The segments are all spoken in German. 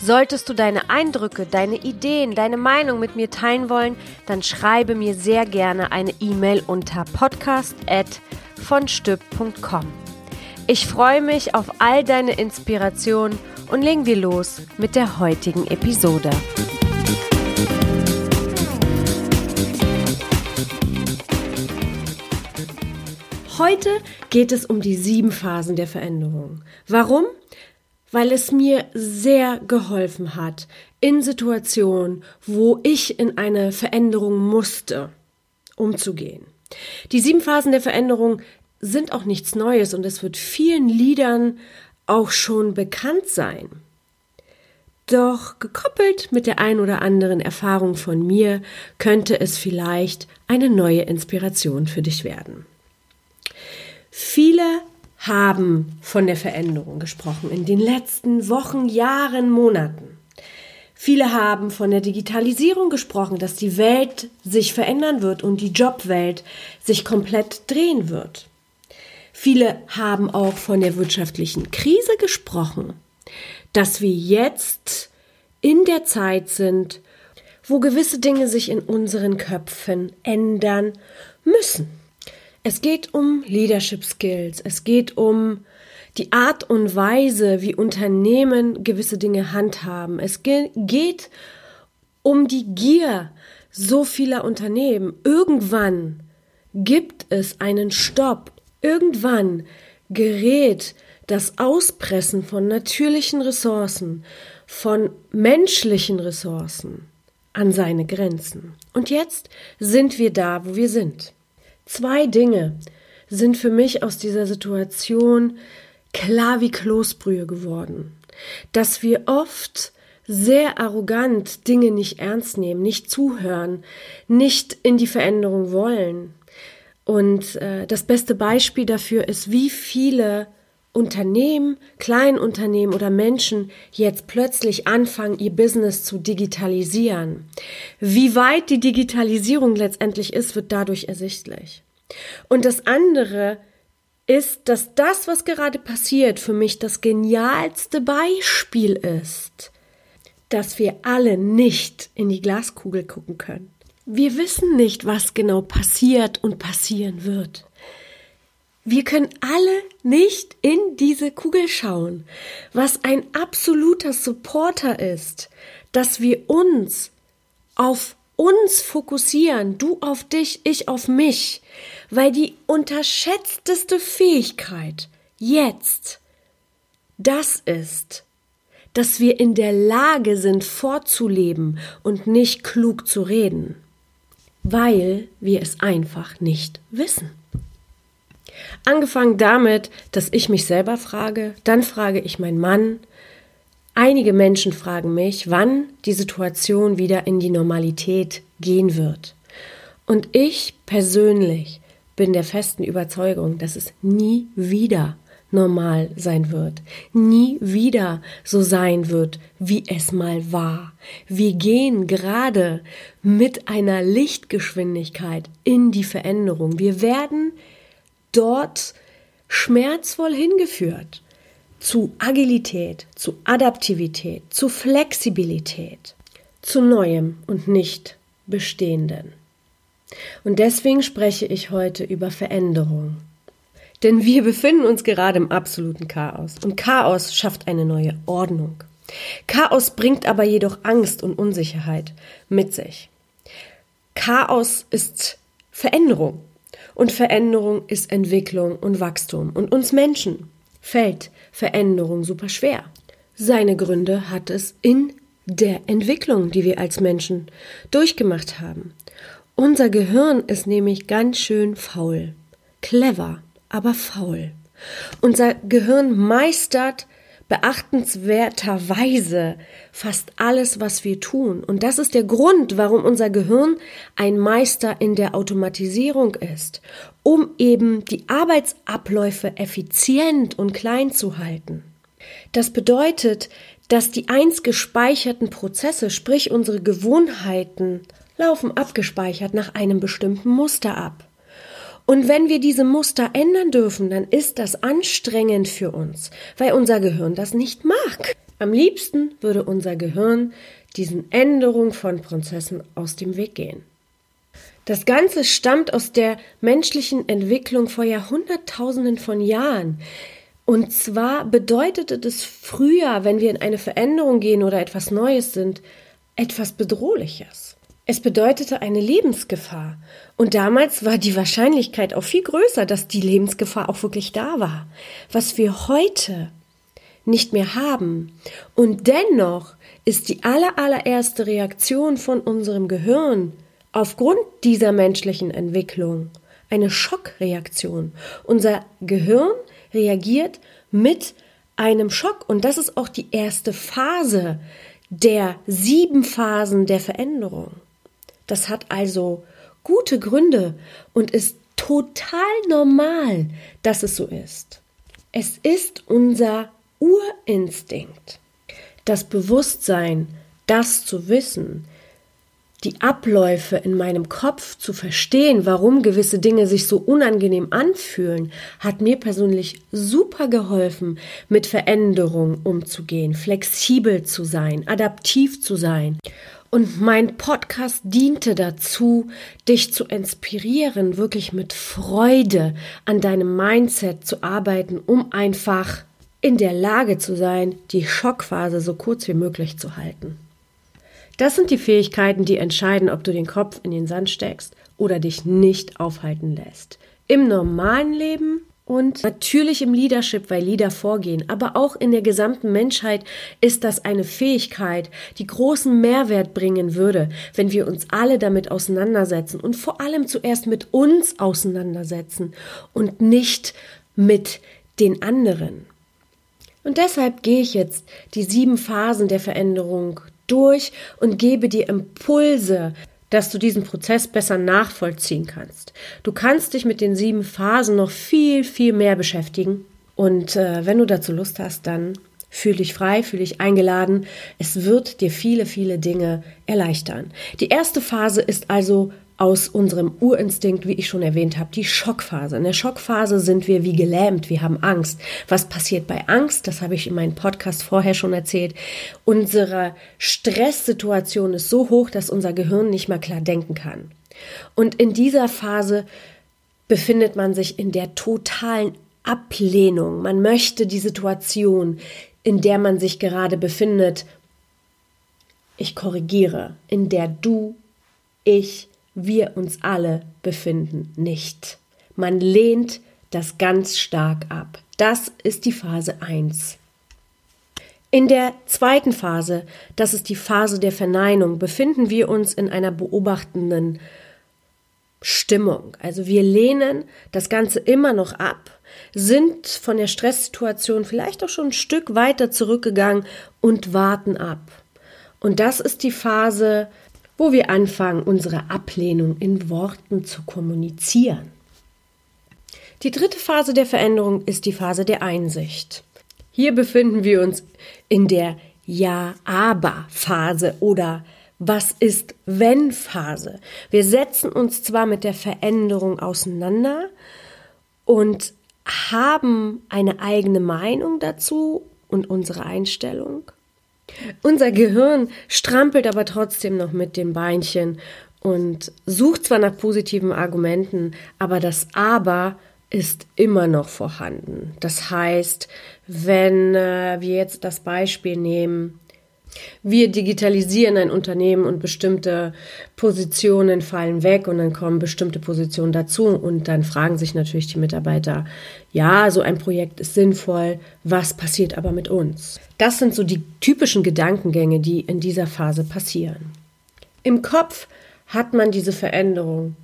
Solltest du deine Eindrücke, deine Ideen, deine Meinung mit mir teilen wollen, dann schreibe mir sehr gerne eine E-Mail unter podcast@vonstück.com. Ich freue mich auf all deine Inspirationen und legen wir los mit der heutigen Episode. Heute geht es um die sieben Phasen der Veränderung. Warum? Weil es mir sehr geholfen hat in Situationen, wo ich in eine Veränderung musste, umzugehen. Die sieben Phasen der Veränderung sind auch nichts Neues und es wird vielen Liedern auch schon bekannt sein. Doch gekoppelt mit der ein oder anderen Erfahrung von mir könnte es vielleicht eine neue Inspiration für dich werden. Viele haben von der Veränderung gesprochen in den letzten Wochen, Jahren, Monaten. Viele haben von der Digitalisierung gesprochen, dass die Welt sich verändern wird und die Jobwelt sich komplett drehen wird. Viele haben auch von der wirtschaftlichen Krise gesprochen, dass wir jetzt in der Zeit sind, wo gewisse Dinge sich in unseren Köpfen ändern müssen. Es geht um Leadership Skills. Es geht um die Art und Weise, wie Unternehmen gewisse Dinge handhaben. Es geht um die Gier so vieler Unternehmen. Irgendwann gibt es einen Stopp. Irgendwann gerät das Auspressen von natürlichen Ressourcen, von menschlichen Ressourcen an seine Grenzen. Und jetzt sind wir da, wo wir sind. Zwei Dinge sind für mich aus dieser Situation klar wie Kloßbrühe geworden. Dass wir oft sehr arrogant Dinge nicht ernst nehmen, nicht zuhören, nicht in die Veränderung wollen. Und äh, das beste Beispiel dafür ist, wie viele Unternehmen, Kleinunternehmen oder Menschen jetzt plötzlich anfangen, ihr Business zu digitalisieren. Wie weit die Digitalisierung letztendlich ist, wird dadurch ersichtlich. Und das andere ist, dass das, was gerade passiert, für mich das genialste Beispiel ist, dass wir alle nicht in die Glaskugel gucken können. Wir wissen nicht, was genau passiert und passieren wird. Wir können alle nicht in diese Kugel schauen, was ein absoluter Supporter ist, dass wir uns auf uns fokussieren, du auf dich, ich auf mich, weil die unterschätzteste Fähigkeit jetzt das ist, dass wir in der Lage sind, vorzuleben und nicht klug zu reden, weil wir es einfach nicht wissen. Angefangen damit, dass ich mich selber frage, dann frage ich meinen Mann. Einige Menschen fragen mich, wann die Situation wieder in die Normalität gehen wird. Und ich persönlich bin der festen Überzeugung, dass es nie wieder normal sein wird, nie wieder so sein wird, wie es mal war. Wir gehen gerade mit einer Lichtgeschwindigkeit in die Veränderung. Wir werden dort schmerzvoll hingeführt zu Agilität, zu Adaptivität, zu Flexibilität, zu Neuem und nicht Bestehenden. Und deswegen spreche ich heute über Veränderung. Denn wir befinden uns gerade im absoluten Chaos und Chaos schafft eine neue Ordnung. Chaos bringt aber jedoch Angst und Unsicherheit mit sich. Chaos ist Veränderung und Veränderung ist Entwicklung und Wachstum. Und uns Menschen fällt Veränderung super schwer. Seine Gründe hat es in der Entwicklung, die wir als Menschen durchgemacht haben. Unser Gehirn ist nämlich ganz schön faul. Clever, aber faul. Unser Gehirn meistert beachtenswerterweise fast alles, was wir tun. Und das ist der Grund, warum unser Gehirn ein Meister in der Automatisierung ist, um eben die Arbeitsabläufe effizient und klein zu halten. Das bedeutet, dass die einst gespeicherten Prozesse, sprich unsere Gewohnheiten, laufen abgespeichert nach einem bestimmten Muster ab. Und wenn wir diese Muster ändern dürfen, dann ist das anstrengend für uns, weil unser Gehirn das nicht mag. Am liebsten würde unser Gehirn diesen Änderungen von Prozessen aus dem Weg gehen. Das Ganze stammt aus der menschlichen Entwicklung vor Jahrhunderttausenden von Jahren. Und zwar bedeutete das früher, wenn wir in eine Veränderung gehen oder etwas Neues sind, etwas Bedrohliches. Es bedeutete eine Lebensgefahr. Und damals war die Wahrscheinlichkeit auch viel größer, dass die Lebensgefahr auch wirklich da war. Was wir heute nicht mehr haben. Und dennoch ist die aller, allererste Reaktion von unserem Gehirn aufgrund dieser menschlichen Entwicklung eine Schockreaktion. Unser Gehirn reagiert mit einem Schock. Und das ist auch die erste Phase der sieben Phasen der Veränderung. Das hat also gute Gründe und ist total normal, dass es so ist. Es ist unser Urinstinkt. Das Bewusstsein, das zu wissen, die Abläufe in meinem Kopf zu verstehen, warum gewisse Dinge sich so unangenehm anfühlen, hat mir persönlich super geholfen, mit Veränderungen umzugehen, flexibel zu sein, adaptiv zu sein. Und mein Podcast diente dazu, dich zu inspirieren, wirklich mit Freude an deinem Mindset zu arbeiten, um einfach in der Lage zu sein, die Schockphase so kurz wie möglich zu halten. Das sind die Fähigkeiten, die entscheiden, ob du den Kopf in den Sand steckst oder dich nicht aufhalten lässt. Im normalen Leben und natürlich im Leadership, weil Leader vorgehen, aber auch in der gesamten Menschheit ist das eine Fähigkeit, die großen Mehrwert bringen würde, wenn wir uns alle damit auseinandersetzen und vor allem zuerst mit uns auseinandersetzen und nicht mit den anderen. Und deshalb gehe ich jetzt die sieben Phasen der Veränderung durch und gebe dir Impulse, dass du diesen Prozess besser nachvollziehen kannst. Du kannst dich mit den sieben Phasen noch viel, viel mehr beschäftigen. Und äh, wenn du dazu Lust hast, dann fühl dich frei, fühl dich eingeladen. Es wird dir viele, viele Dinge erleichtern. Die erste Phase ist also aus unserem Urinstinkt, wie ich schon erwähnt habe, die Schockphase. In der Schockphase sind wir wie gelähmt, wir haben Angst. Was passiert bei Angst? Das habe ich in meinem Podcast vorher schon erzählt. Unsere Stresssituation ist so hoch, dass unser Gehirn nicht mehr klar denken kann. Und in dieser Phase befindet man sich in der totalen Ablehnung. Man möchte die Situation, in der man sich gerade befindet, ich korrigiere, in der du, ich, wir uns alle befinden nicht. Man lehnt das ganz stark ab. Das ist die Phase 1. In der zweiten Phase, das ist die Phase der Verneinung, befinden wir uns in einer beobachtenden Stimmung. Also wir lehnen das Ganze immer noch ab, sind von der Stresssituation vielleicht auch schon ein Stück weiter zurückgegangen und warten ab. Und das ist die Phase wo wir anfangen, unsere Ablehnung in Worten zu kommunizieren. Die dritte Phase der Veränderung ist die Phase der Einsicht. Hier befinden wir uns in der Ja-Aber-Phase oder was ist wenn Phase. Wir setzen uns zwar mit der Veränderung auseinander und haben eine eigene Meinung dazu und unsere Einstellung, unser Gehirn strampelt aber trotzdem noch mit den Beinchen und sucht zwar nach positiven Argumenten, aber das Aber ist immer noch vorhanden. Das heißt, wenn äh, wir jetzt das Beispiel nehmen, wir digitalisieren ein Unternehmen und bestimmte Positionen fallen weg und dann kommen bestimmte Positionen dazu und dann fragen sich natürlich die Mitarbeiter, ja, so ein Projekt ist sinnvoll, was passiert aber mit uns? Das sind so die typischen Gedankengänge, die in dieser Phase passieren. Im Kopf hat man diese Veränderung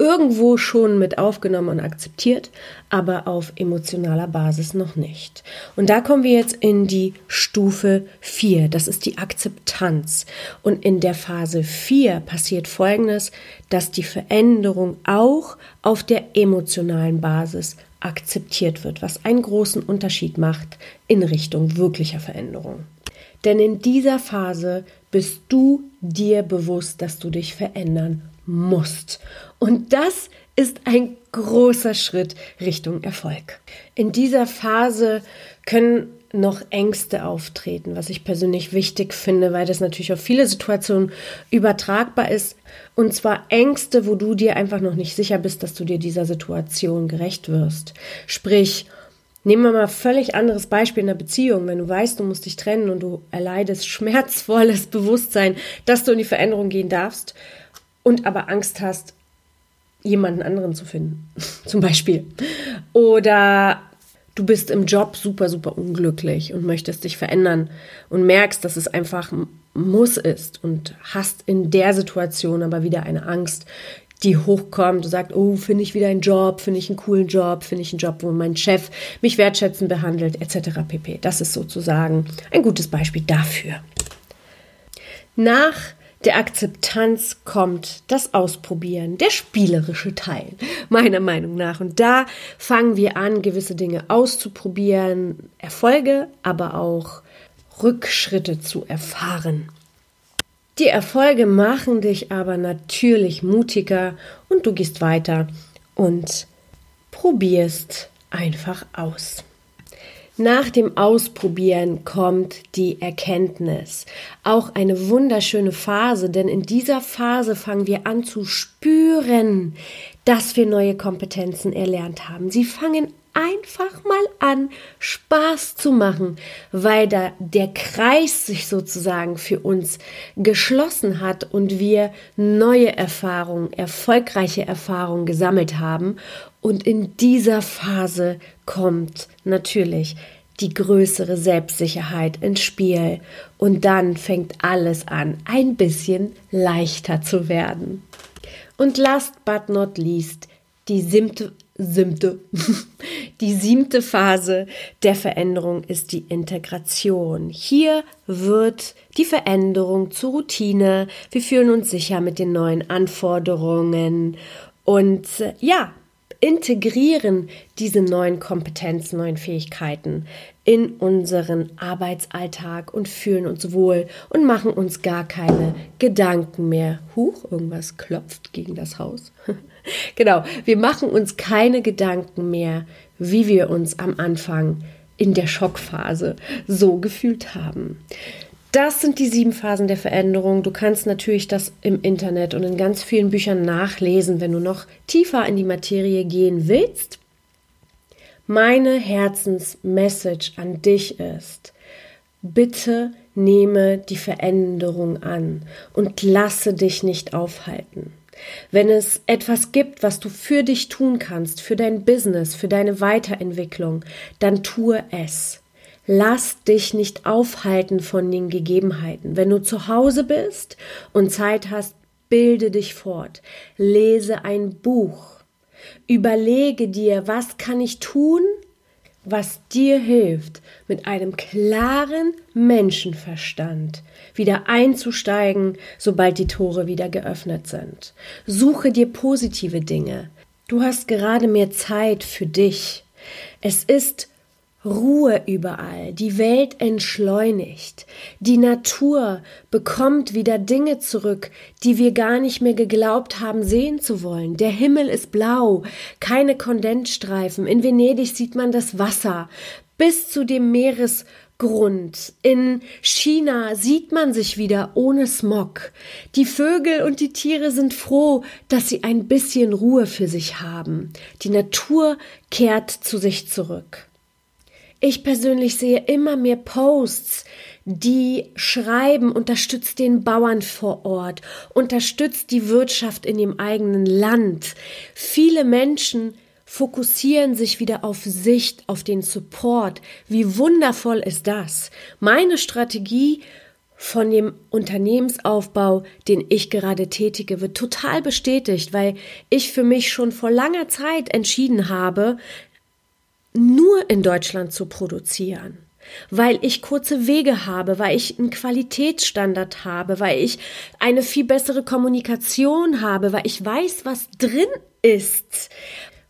irgendwo schon mit aufgenommen und akzeptiert, aber auf emotionaler Basis noch nicht. Und da kommen wir jetzt in die Stufe 4. Das ist die Akzeptanz. Und in der Phase 4 passiert Folgendes, dass die Veränderung auch auf der emotionalen Basis akzeptiert wird, was einen großen Unterschied macht in Richtung wirklicher Veränderung. Denn in dieser Phase bist du dir bewusst, dass du dich verändern musst. Und das ist ein großer Schritt Richtung Erfolg. In dieser Phase können noch Ängste auftreten, was ich persönlich wichtig finde, weil das natürlich auf viele Situationen übertragbar ist. Und zwar Ängste, wo du dir einfach noch nicht sicher bist, dass du dir dieser Situation gerecht wirst. Sprich, Nehmen wir mal völlig anderes Beispiel in der Beziehung. Wenn du weißt, du musst dich trennen und du erleidest schmerzvolles Bewusstsein, dass du in die Veränderung gehen darfst und aber Angst hast, jemanden anderen zu finden, zum Beispiel. Oder du bist im Job super, super unglücklich und möchtest dich verändern und merkst, dass es einfach muss ist und hast in der Situation aber wieder eine Angst, die hochkommt und sagt, oh, finde ich wieder einen Job, finde ich einen coolen Job, finde ich einen Job, wo mein Chef mich wertschätzend behandelt, etc. pp. Das ist sozusagen ein gutes Beispiel dafür. Nach der Akzeptanz kommt das Ausprobieren, der spielerische Teil, meiner Meinung nach. Und da fangen wir an, gewisse Dinge auszuprobieren, Erfolge, aber auch Rückschritte zu erfahren. Die Erfolge machen dich aber natürlich mutiger und du gehst weiter und probierst einfach aus. Nach dem Ausprobieren kommt die Erkenntnis. Auch eine wunderschöne Phase, denn in dieser Phase fangen wir an zu spüren, dass wir neue Kompetenzen erlernt haben. Sie fangen einfach mal an, Spaß zu machen, weil da der Kreis sich sozusagen für uns geschlossen hat und wir neue Erfahrungen, erfolgreiche Erfahrungen gesammelt haben. Und in dieser Phase kommt natürlich die größere Selbstsicherheit ins Spiel und dann fängt alles an, ein bisschen leichter zu werden. Und last but not least, die siebte, siebte, die siebte Phase der Veränderung ist die Integration. Hier wird die Veränderung zur Routine. Wir fühlen uns sicher mit den neuen Anforderungen und ja, integrieren diese neuen Kompetenzen, neuen Fähigkeiten in unseren Arbeitsalltag und fühlen uns wohl und machen uns gar keine Gedanken mehr. Huch, irgendwas klopft gegen das Haus. genau, wir machen uns keine Gedanken mehr, wie wir uns am Anfang in der Schockphase so gefühlt haben. Das sind die sieben Phasen der Veränderung. Du kannst natürlich das im Internet und in ganz vielen Büchern nachlesen, wenn du noch tiefer in die Materie gehen willst. Meine Herzensmessage an dich ist, bitte nehme die Veränderung an und lasse dich nicht aufhalten. Wenn es etwas gibt, was du für dich tun kannst, für dein Business, für deine Weiterentwicklung, dann tue es. Lass dich nicht aufhalten von den Gegebenheiten. Wenn du zu Hause bist und Zeit hast, bilde dich fort. Lese ein Buch. Überlege dir, was kann ich tun, was dir hilft, mit einem klaren Menschenverstand wieder einzusteigen, sobald die Tore wieder geöffnet sind. Suche dir positive Dinge. Du hast gerade mehr Zeit für dich. Es ist Ruhe überall, die Welt entschleunigt, die Natur bekommt wieder Dinge zurück, die wir gar nicht mehr geglaubt haben sehen zu wollen. Der Himmel ist blau, keine Kondensstreifen, in Venedig sieht man das Wasser bis zu dem Meeresgrund. In China sieht man sich wieder ohne Smog. Die Vögel und die Tiere sind froh, dass sie ein bisschen Ruhe für sich haben. Die Natur kehrt zu sich zurück. Ich persönlich sehe immer mehr Posts, die schreiben, unterstützt den Bauern vor Ort, unterstützt die Wirtschaft in dem eigenen Land. Viele Menschen fokussieren sich wieder auf Sicht, auf den Support. Wie wundervoll ist das? Meine Strategie von dem Unternehmensaufbau, den ich gerade tätige, wird total bestätigt, weil ich für mich schon vor langer Zeit entschieden habe, nur in Deutschland zu produzieren weil ich kurze Wege habe, weil ich einen Qualitätsstandard habe, weil ich eine viel bessere Kommunikation habe, weil ich weiß, was drin ist,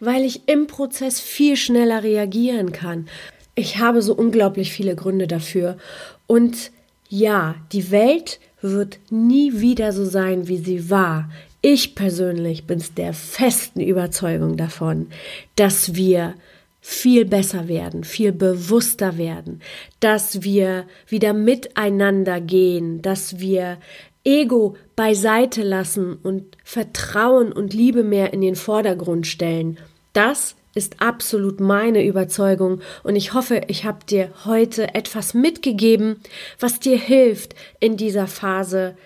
weil ich im Prozess viel schneller reagieren kann. Ich habe so unglaublich viele Gründe dafür und ja, die Welt wird nie wieder so sein, wie sie war. Ich persönlich bin der festen Überzeugung davon, dass wir viel besser werden, viel bewusster werden, dass wir wieder miteinander gehen, dass wir Ego beiseite lassen und Vertrauen und Liebe mehr in den Vordergrund stellen. Das ist absolut meine Überzeugung und ich hoffe, ich habe dir heute etwas mitgegeben, was dir hilft, in dieser Phase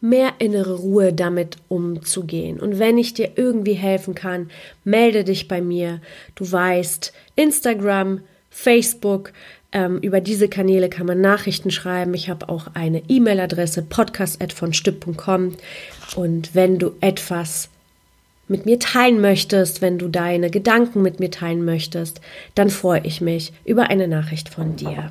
mehr innere Ruhe damit umzugehen. Und wenn ich dir irgendwie helfen kann, melde dich bei mir. Du weißt, Instagram, Facebook, ähm, über diese Kanäle kann man Nachrichten schreiben. Ich habe auch eine E-Mail-Adresse podcast@vonstipp.com und wenn du etwas mit mir teilen möchtest, wenn du deine Gedanken mit mir teilen möchtest, dann freue ich mich über eine Nachricht von dir.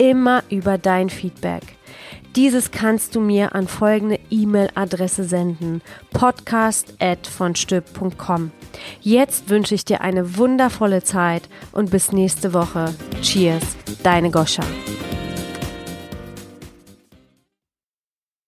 immer über dein Feedback. Dieses kannst du mir an folgende E-Mail-Adresse senden: podcast@vonstüb.com. Jetzt wünsche ich dir eine wundervolle Zeit und bis nächste Woche. Cheers, deine Goscha.